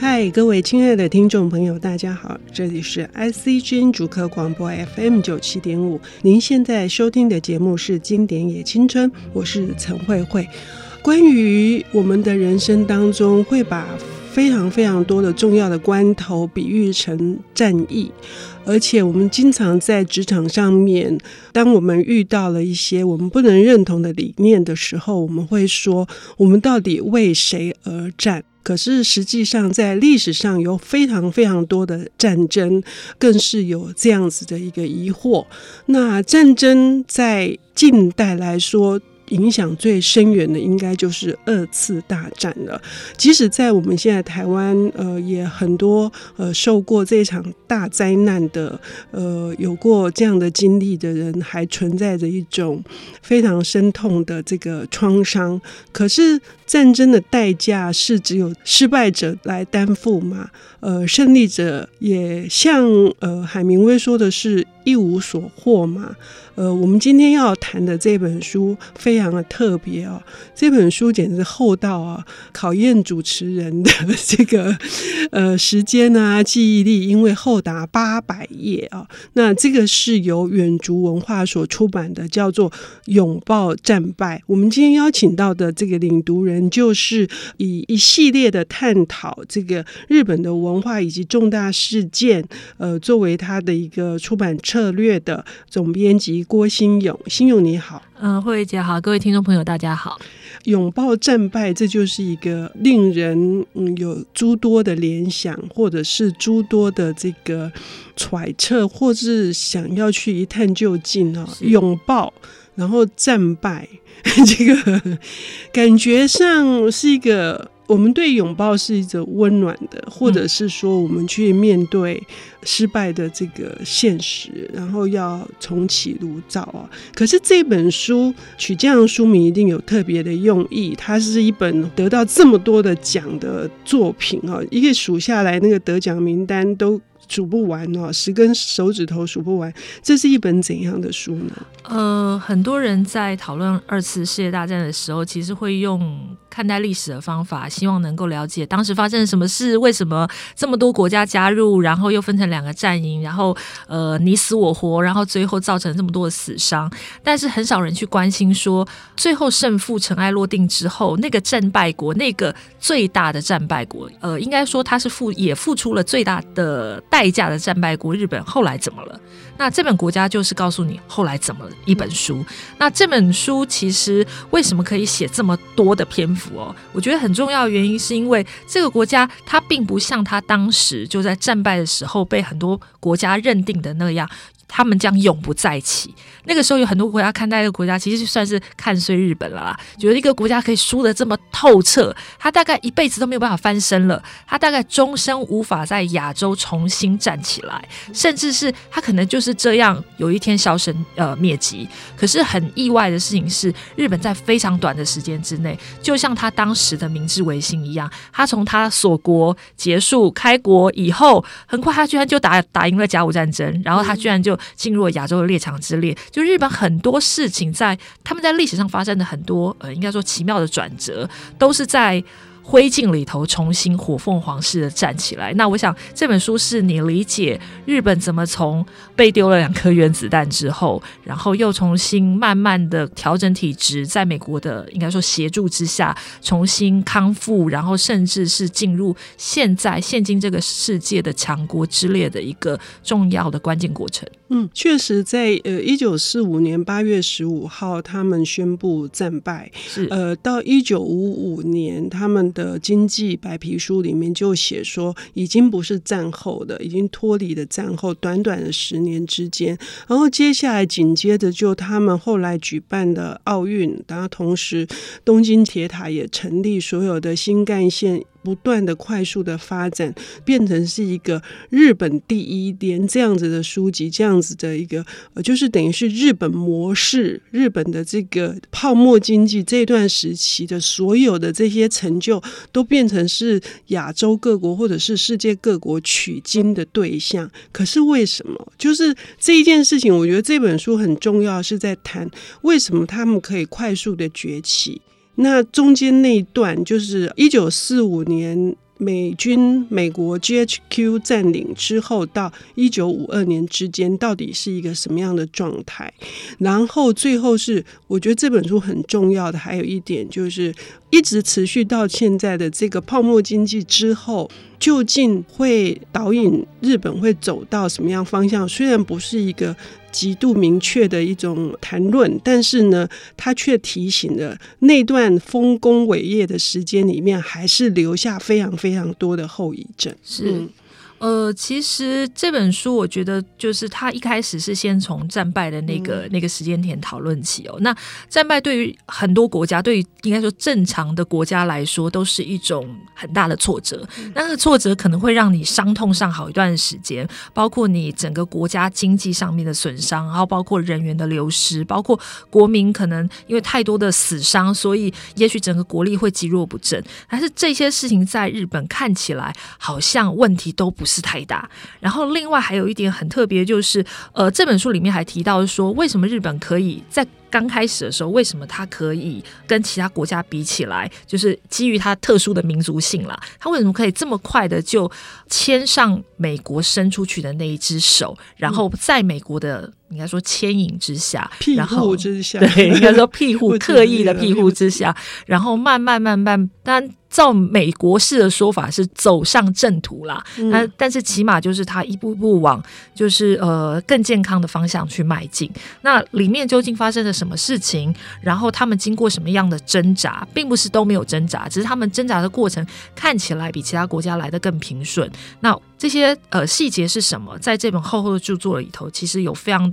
嗨，各位亲爱的听众朋友，大家好，这里是 ICGN 主客广播 FM 九七点五，您现在收听的节目是《经典也青春》，我是陈慧慧。关于我们的人生当中，会把非常非常多的重要的关头比喻成战役，而且我们经常在职场上面，当我们遇到了一些我们不能认同的理念的时候，我们会说：我们到底为谁而战？可是实际上，在历史上有非常非常多的战争，更是有这样子的一个疑惑。那战争在近代来说，影响最深远的应该就是二次大战了。即使在我们现在台湾，呃，也很多呃受过这场大灾难的，呃，有过这样的经历的人，还存在着一种非常深痛的这个创伤。可是战争的代价是只有失败者来担负吗？呃，胜利者也像呃海明威说的是一无所获嘛？呃，我们今天要谈的这本书非常的特别哦，这本书简直厚到啊，考验主持人的这个呃时间啊、记忆力，因为厚达八百页啊。那这个是由远足文化所出版的，叫做《拥抱战败》。我们今天邀请到的这个领读人，就是以一系列的探讨这个日本的文化以及重大事件，呃，作为他的一个出版策略的总编辑。郭新勇。新勇你好，嗯，慧慧姐好，各位听众朋友大家好。拥抱战败，这就是一个令人嗯有诸多的联想，或者是诸多的这个揣测，或是想要去一探究竟啊。拥抱，然后战败，这个感觉上是一个。我们对拥抱是一种温暖的，或者是说我们去面对失败的这个现实，然后要重启炉灶啊。可是这本书取这样的书名一定有特别的用意，它是一本得到这么多的奖的作品啊，一个数下来那个得奖名单都。数不完哦，十根手指头数不完。这是一本怎样的书呢？呃，很多人在讨论二次世界大战的时候，其实会用看待历史的方法，希望能够了解当时发生了什么事，为什么这么多国家加入，然后又分成两个战营，然后呃你死我活，然后最后造成这么多的死伤。但是很少人去关心说，最后胜负尘埃落定之后，那个战败国，那个最大的战败国，呃，应该说他是付也付出了最大的代。价的战败国日本后来怎么了？那这本国家就是告诉你后来怎么了一本书。那这本书其实为什么可以写这么多的篇幅哦？我觉得很重要的原因是因为这个国家它并不像它当时就在战败的时候被很多国家认定的那样。他们将永不再起。那个时候有很多国家看待一个国家，其实就算是看衰日本了啦。觉得一个国家可以输得这么透彻，他大概一辈子都没有办法翻身了，他大概终生无法在亚洲重新站起来，甚至是他可能就是这样有一天销声呃灭迹。可是很意外的事情是，日本在非常短的时间之内，就像他当时的明治维新一样，他从他锁国结束开国以后，很快他居然就打打赢了甲午战争，然后他居然就。进入了亚洲的猎场之列，就日本很多事情在他们在历史上发生的很多呃，应该说奇妙的转折，都是在。灰烬里头重新火凤凰式的站起来。那我想这本书是你理解日本怎么从被丢了两颗原子弹之后，然后又重新慢慢的调整体质，在美国的应该说协助之下重新康复，然后甚至是进入现在现今这个世界的强国之列的一个重要的关键过程。嗯，确实在呃一九四五年八月十五号他们宣布战败，是呃到一九五五年他们的。经济白皮书里面就写说，已经不是战后的，已经脱离了战后，短短的十年之间，然后接下来紧接着就他们后来举办的奥运，然后同时东京铁塔也成立，所有的新干线。不断的快速的发展，变成是一个日本第一，连这样子的书籍，这样子的一个，呃，就是等于是日本模式，日本的这个泡沫经济这段时期的所有的这些成就，都变成是亚洲各国或者是世界各国取经的对象。可是为什么？就是这一件事情，我觉得这本书很重要，是在谈为什么他们可以快速的崛起。那中间那一段就是一九四五年美军美国 GHQ 占领之后到一九五二年之间，到底是一个什么样的状态？然后最后是，我觉得这本书很重要的，还有一点就是，一直持续到现在的这个泡沫经济之后，究竟会导引日本会走到什么样方向？虽然不是一个。极度明确的一种谈论，但是呢，他却提醒了那段丰功伟业的时间里面，还是留下非常非常多的后遗症。是。嗯呃，其实这本书我觉得就是他一开始是先从战败的那个、嗯、那个时间点讨论起哦。那战败对于很多国家，对于应该说正常的国家来说，都是一种很大的挫折。嗯、那个挫折可能会让你伤痛上好一段时间，包括你整个国家经济上面的损伤，然后包括人员的流失，包括国民可能因为太多的死伤，所以也许整个国力会积弱不振。但是这些事情在日本看起来好像问题都不是。太大，然后另外还有一点很特别，就是呃，这本书里面还提到说，为什么日本可以在刚开始的时候，为什么它可以跟其他国家比起来，就是基于它特殊的民族性啦，它为什么可以这么快的就牵上美国伸出去的那一只手，然后在美国的。应该说牵引之下，庇护之下，对，应该说庇护，刻意的庇护之下，然后慢慢慢慢，当然照美国式的说法是走上正途啦。那、嗯、但是起码就是他一步步往就是呃更健康的方向去迈进。那里面究竟发生了什么事情？然后他们经过什么样的挣扎，并不是都没有挣扎，只是他们挣扎的过程看起来比其他国家来的更平顺。那这些呃细节是什么？在这本厚厚的著作里头，其实有非常。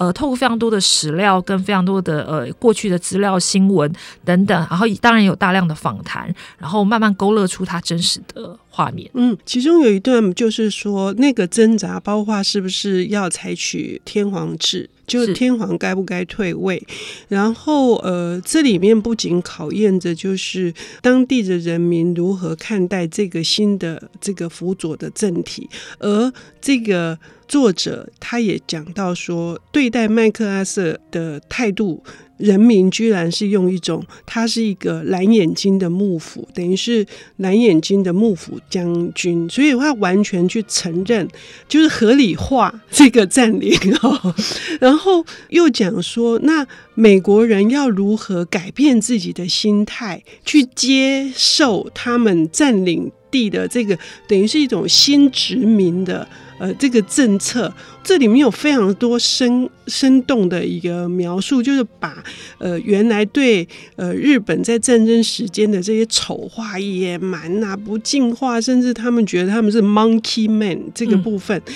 呃，透过非常多的史料跟非常多的呃过去的资料、新闻等等，然后当然有大量的访谈，然后慢慢勾勒出他真实的画面。嗯，其中有一段就是说，那个挣扎包括是不是要采取天皇制，就是天皇该不该退位，然后呃，这里面不仅考验着就是当地的人民如何看待这个新的这个辅佐的政体，而这个。作者他也讲到说，对待麦克阿瑟的态度，人民居然是用一种他是一个蓝眼睛的幕府，等于是蓝眼睛的幕府将军，所以他完全去承认，就是合理化这个占领哦。然后又讲说，那美国人要如何改变自己的心态，去接受他们占领地的这个，等于是一种新殖民的。呃，这个政策这里面有非常多生生动的一个描述，就是把呃原来对呃日本在战争时间的这些丑化、野蛮啊、不进化，甚至他们觉得他们是 monkey man 这个部分。嗯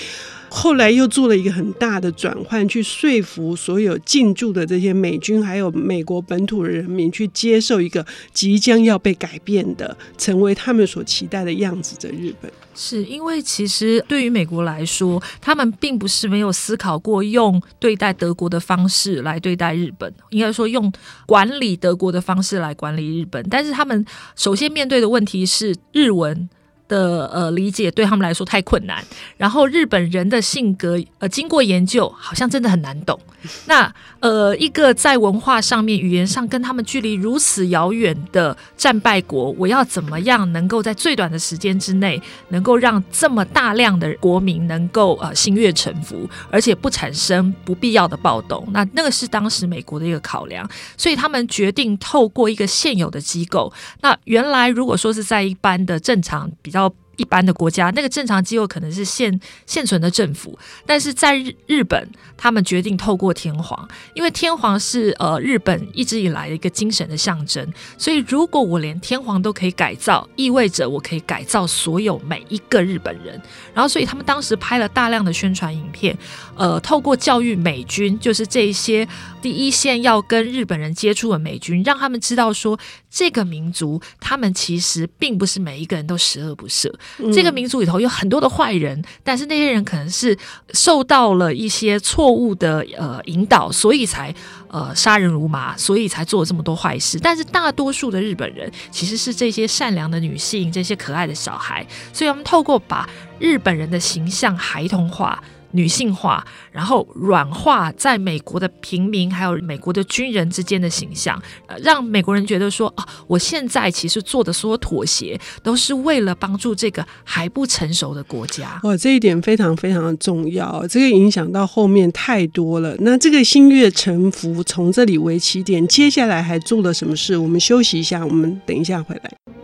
后来又做了一个很大的转换，去说服所有进驻的这些美军，还有美国本土的人民，去接受一个即将要被改变的，成为他们所期待的样子的日本。是因为其实对于美国来说，他们并不是没有思考过用对待德国的方式来对待日本，应该说用管理德国的方式来管理日本，但是他们首先面对的问题是日文。的呃理解对他们来说太困难，然后日本人的性格呃经过研究好像真的很难懂。那呃一个在文化上面语言上跟他们距离如此遥远的战败国，我要怎么样能够在最短的时间之内，能够让这么大量的国民能够呃心悦诚服，而且不产生不必要的暴动？那那个是当时美国的一个考量，所以他们决定透过一个现有的机构。那原来如果说是在一般的正常比较一般的国家，那个正常机构可能是现现存的政府，但是在日日本，他们决定透过天皇，因为天皇是呃日本一直以来的一个精神的象征，所以如果我连天皇都可以改造，意味着我可以改造所有每一个日本人。然后，所以他们当时拍了大量的宣传影片，呃，透过教育美军，就是这一些第一线要跟日本人接触的美军，让他们知道说，这个民族他们其实并不是每一个人都十恶不赦。这个民族里头有很多的坏人，但是那些人可能是受到了一些错误的呃引导，所以才呃杀人如麻，所以才做了这么多坏事。但是大多数的日本人其实是这些善良的女性，这些可爱的小孩，所以他们透过把日本人的形象孩童化。女性化，然后软化在美国的平民还有美国的军人之间的形象，呃，让美国人觉得说啊，我现在其实做的所有妥协都是为了帮助这个还不成熟的国家。哇，这一点非常非常的重要，这个影响到后面太多了。那这个心悦诚服从这里为起点，接下来还做了什么事？我们休息一下，我们等一下回来。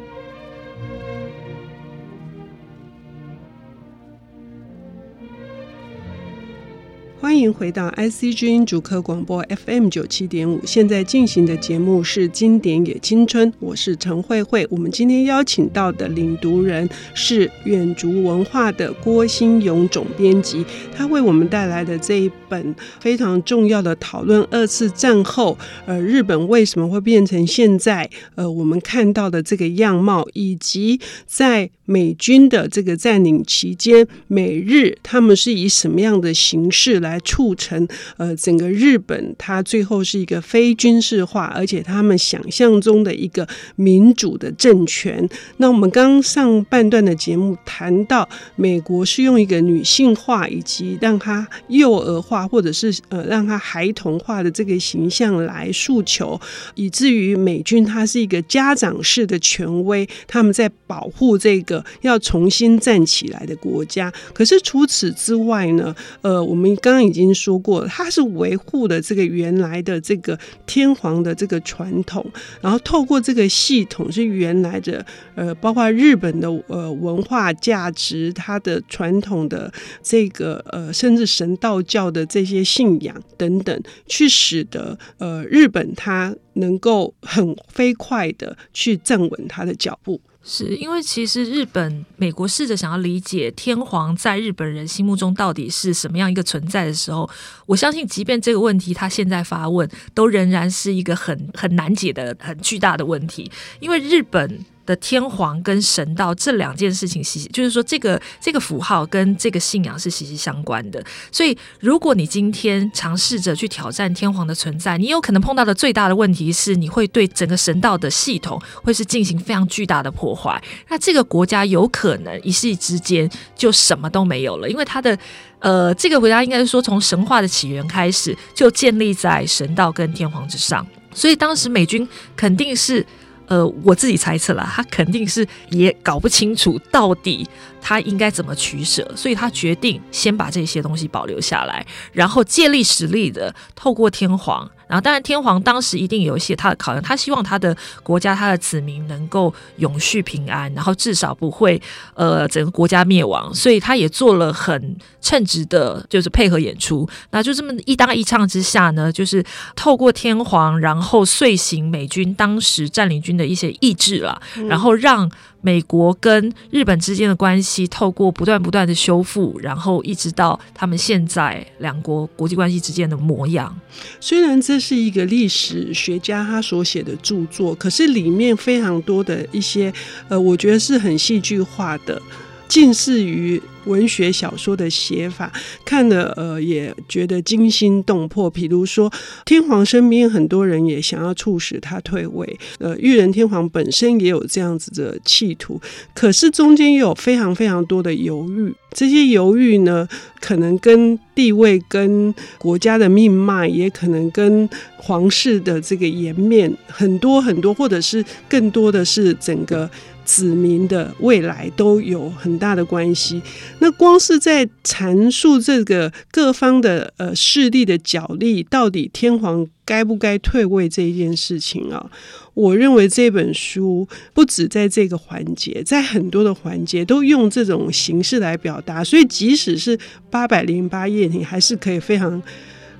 欢迎回到 IC 之音主客广播 FM 九七点五，现在进行的节目是《经典也青春》，我是陈慧慧。我们今天邀请到的领读人是远足文化的郭心咏总编辑，他为我们带来的这一本非常重要的讨论二次战后，呃，日本为什么会变成现在呃我们看到的这个样貌，以及在美军的这个占领期间，美日他们是以什么样的形式来。促成呃整个日本，它最后是一个非军事化，而且他们想象中的一个民主的政权。那我们刚上半段的节目谈到，美国是用一个女性化以及让她幼儿化，或者是呃让她孩童化的这个形象来诉求，以至于美军它是一个家长式的权威，他们在保护这个要重新站起来的国家。可是除此之外呢，呃，我们刚刚已经说过它，是维护的这个原来的这个天皇的这个传统，然后透过这个系统是原来的呃，包括日本的呃文化价值，它的传统的这个呃，甚至神道教的这些信仰等等，去使得呃日本它能够很飞快的去站稳它的脚步。是因为其实日本、美国试着想要理解天皇在日本人心目中到底是什么样一个存在的时候，我相信，即便这个问题他现在发问，都仍然是一个很很难解的、很巨大的问题，因为日本。的天皇跟神道这两件事情，息息就是说，这个这个符号跟这个信仰是息息相关的。所以，如果你今天尝试着去挑战天皇的存在，你有可能碰到的最大的问题是，你会对整个神道的系统会是进行非常巨大的破坏。那这个国家有可能一夕之间就什么都没有了，因为它的呃，这个国家应该是说从神话的起源开始就建立在神道跟天皇之上，所以当时美军肯定是。呃，我自己猜测了，他肯定是也搞不清楚到底他应该怎么取舍，所以他决定先把这些东西保留下来，然后借力使力的透过天皇。然后，当然，天皇当时一定有一些他的考量，他希望他的国家、他的子民能够永续平安，然后至少不会呃整个国家灭亡，所以他也做了很称职的，就是配合演出。那就这么一搭一唱之下呢，就是透过天皇，然后遂行美军当时占领军的一些意志了，然后让。美国跟日本之间的关系，透过不断不断的修复，然后一直到他们现在两国国际关系之间的模样。虽然这是一个历史学家他所写的著作，可是里面非常多的一些，呃，我觉得是很戏剧化的。近似于文学小说的写法，看了呃也觉得惊心动魄。比如说，天皇身边很多人也想要促使他退位，呃，裕仁天皇本身也有这样子的企图，可是中间有非常非常多的犹豫。这些犹豫呢，可能跟地位、跟国家的命脉，也可能跟皇室的这个颜面，很多很多，或者是更多的是整个。子民的未来都有很大的关系。那光是在阐述这个各方的呃势力的角力，到底天皇该不该退位这一件事情啊，我认为这本书不止在这个环节，在很多的环节都用这种形式来表达。所以即使是八百零八页，你还是可以非常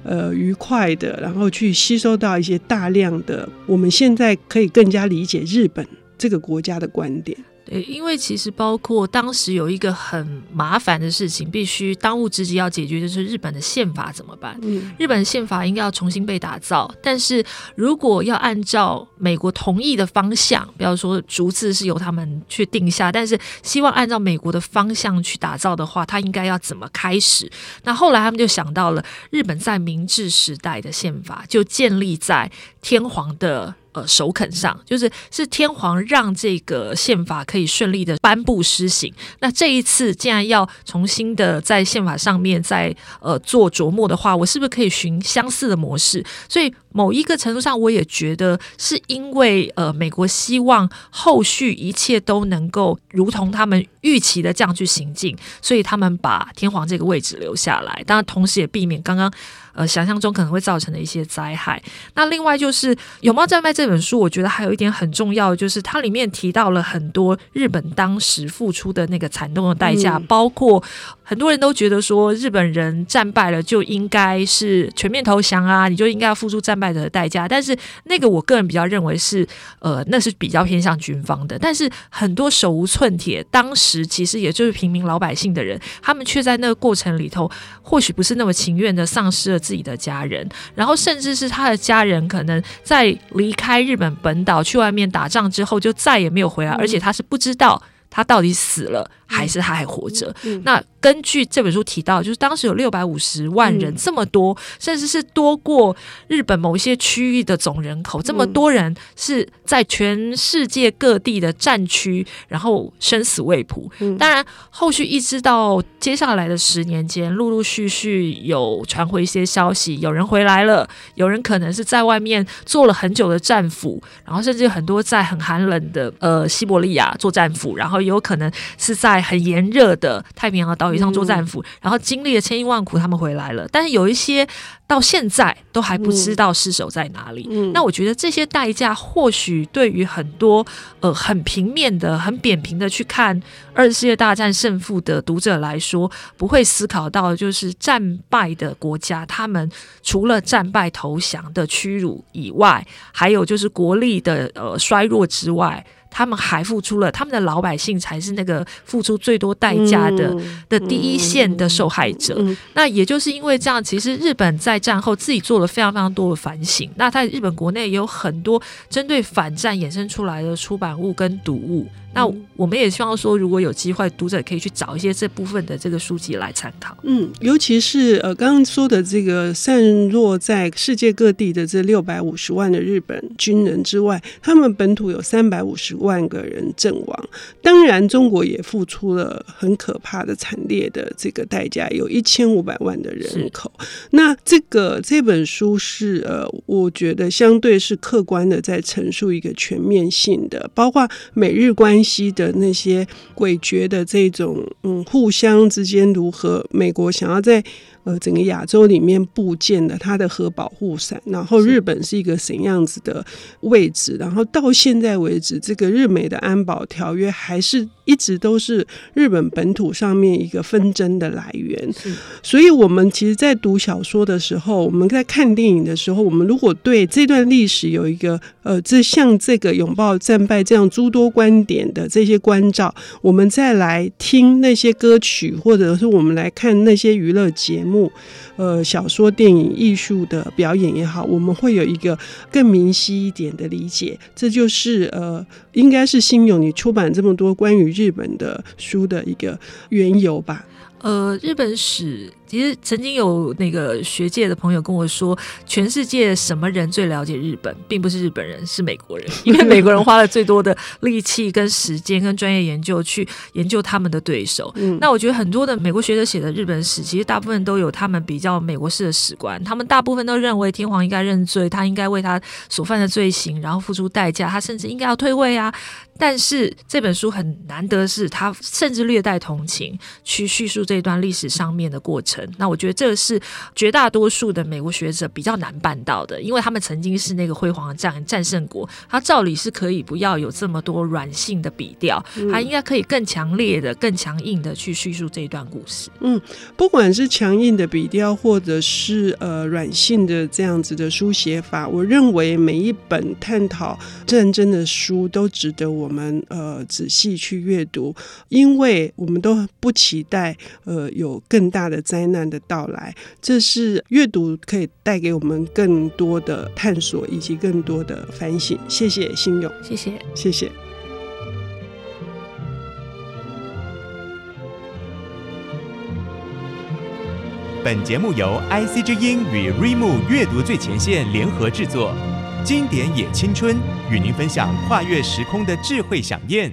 呃愉快的，然后去吸收到一些大量的我们现在可以更加理解日本。这个国家的观点。对，因为其实包括当时有一个很麻烦的事情，必须当务之急要解决，就是日本的宪法怎么办？嗯，日本的宪法应该要重新被打造，但是如果要按照美国同意的方向，比方说逐字是由他们去定下，但是希望按照美国的方向去打造的话，他应该要怎么开始？那后来他们就想到了日本在明治时代的宪法，就建立在天皇的。呃首肯上，就是是天皇让这个宪法可以顺利的颁布施行。那这一次既然要重新的在宪法上面再呃做琢磨的话，我是不是可以循相似的模式？所以某一个程度上，我也觉得是因为呃美国希望后续一切都能够如同他们预期的这样去行进，所以他们把天皇这个位置留下来。当然，同时也避免刚刚。呃，想象中可能会造成的一些灾害。那另外就是《永茂战败》这本书，我觉得还有一点很重要，就是它里面提到了很多日本当时付出的那个惨痛的代价，嗯、包括很多人都觉得说日本人战败了就应该是全面投降啊，你就应该要付出战败者的代价。但是那个我个人比较认为是，呃，那是比较偏向军方的。但是很多手无寸铁，当时其实也就是平民老百姓的人，他们却在那个过程里头，或许不是那么情愿的丧失了。自己的家人，然后甚至是他的家人，可能在离开日本本岛去外面打仗之后，就再也没有回来，而且他是不知道他到底死了还是他还活着。那。根据这本书提到，就是当时有六百五十万人，这么多，嗯，甚至是多过日本某一些区域的总人口，这么多人是在全世界各地的战区，然后生死未卜。当然，后续一直到接下来的十年间，陆陆续续有传回一些消息，有人回来了，有人可能是在外面做了很久的战俘，然后甚至很多在很寒冷的呃西伯利亚做战俘，然后有可能是在很炎热的太平洋的岛。上做战俘，然后经历了千辛万苦，他们回来了。但是有一些到现在都还不知道尸首在哪里。嗯。那我觉得这些代价，或许对于很多呃很平面的、很扁平的去看二次世界大战胜负的读者来说，不会思考到，就是战败的国家，他们除了战败投降的屈辱以外，还有就是国力的呃衰弱之外。他们还付出了，他们的老百姓才是那个付出最多代价的、嗯、的第一线的受害者、嗯嗯。那也就是因为这样，其实日本在战后自己做了非常非常多的反省。那在日本国内也有很多针对反战衍生出来的出版物跟读物。那我们也希望说，如果有机会，读者可以去找一些这部分的这个书籍来参考。嗯，尤其是呃，刚刚说的这个散落在世界各地的这六百五十万的日本军人之外，他们本土有三百五十万个人阵亡。当然，中国也付出了很可怕的、惨烈的这个代价，有一千五百万的人口。那这个这本书是呃，我觉得相对是客观的，在陈述一个全面性的，包括美日关西的那些诡谲的这种，嗯，互相之间如何？美国想要在。呃，整个亚洲里面部件的它的核保护伞，然后日本是一个怎样子的位置？然后到现在为止，这个日美的安保条约还是一直都是日本本土上面一个纷争的来源。所以，我们其实，在读小说的时候，我们在看电影的时候，我们如果对这段历史有一个呃，这像这个拥抱战败这样诸多观点的这些关照，我们再来听那些歌曲，或者是我们来看那些娱乐节目。呃，小说、电影、艺术的表演也好，我们会有一个更明晰一点的理解。这就是呃，应该是新勇你出版这么多关于日本的书的一个缘由吧。呃，日本史其实曾经有那个学界的朋友跟我说，全世界什么人最了解日本，并不是日本人，是美国人，因为 美国人花了最多的力气、跟时间、跟专业研究去研究他们的对手。嗯，那我觉得很多的美国学者写的日本史，其实大部分都有他们比较美国式的史观，他们大部分都认为天皇应该认罪，他应该为他所犯的罪行然后付出代价，他甚至应该要退位啊。但是这本书很难得，是他甚至略带同情去叙述这段历史上面的过程。那我觉得这是绝大多数的美国学者比较难办到的，因为他们曾经是那个辉煌的战战胜国，他照理是可以不要有这么多软性的笔调，他应该可以更强烈的、更强硬的去叙述这一段故事。嗯，不管是强硬的笔调，或者是呃软性的这样子的书写法，我认为每一本探讨战争的书都值得我。我们呃仔细去阅读，因为我们都不期待呃有更大的灾难的到来。这是阅读可以带给我们更多的探索以及更多的反省。谢谢新勇，谢谢，谢谢。本节目由 IC 之音与 Readmoo 阅读最前线联合制作。经典也青春，与您分享跨越时空的智慧饗宴。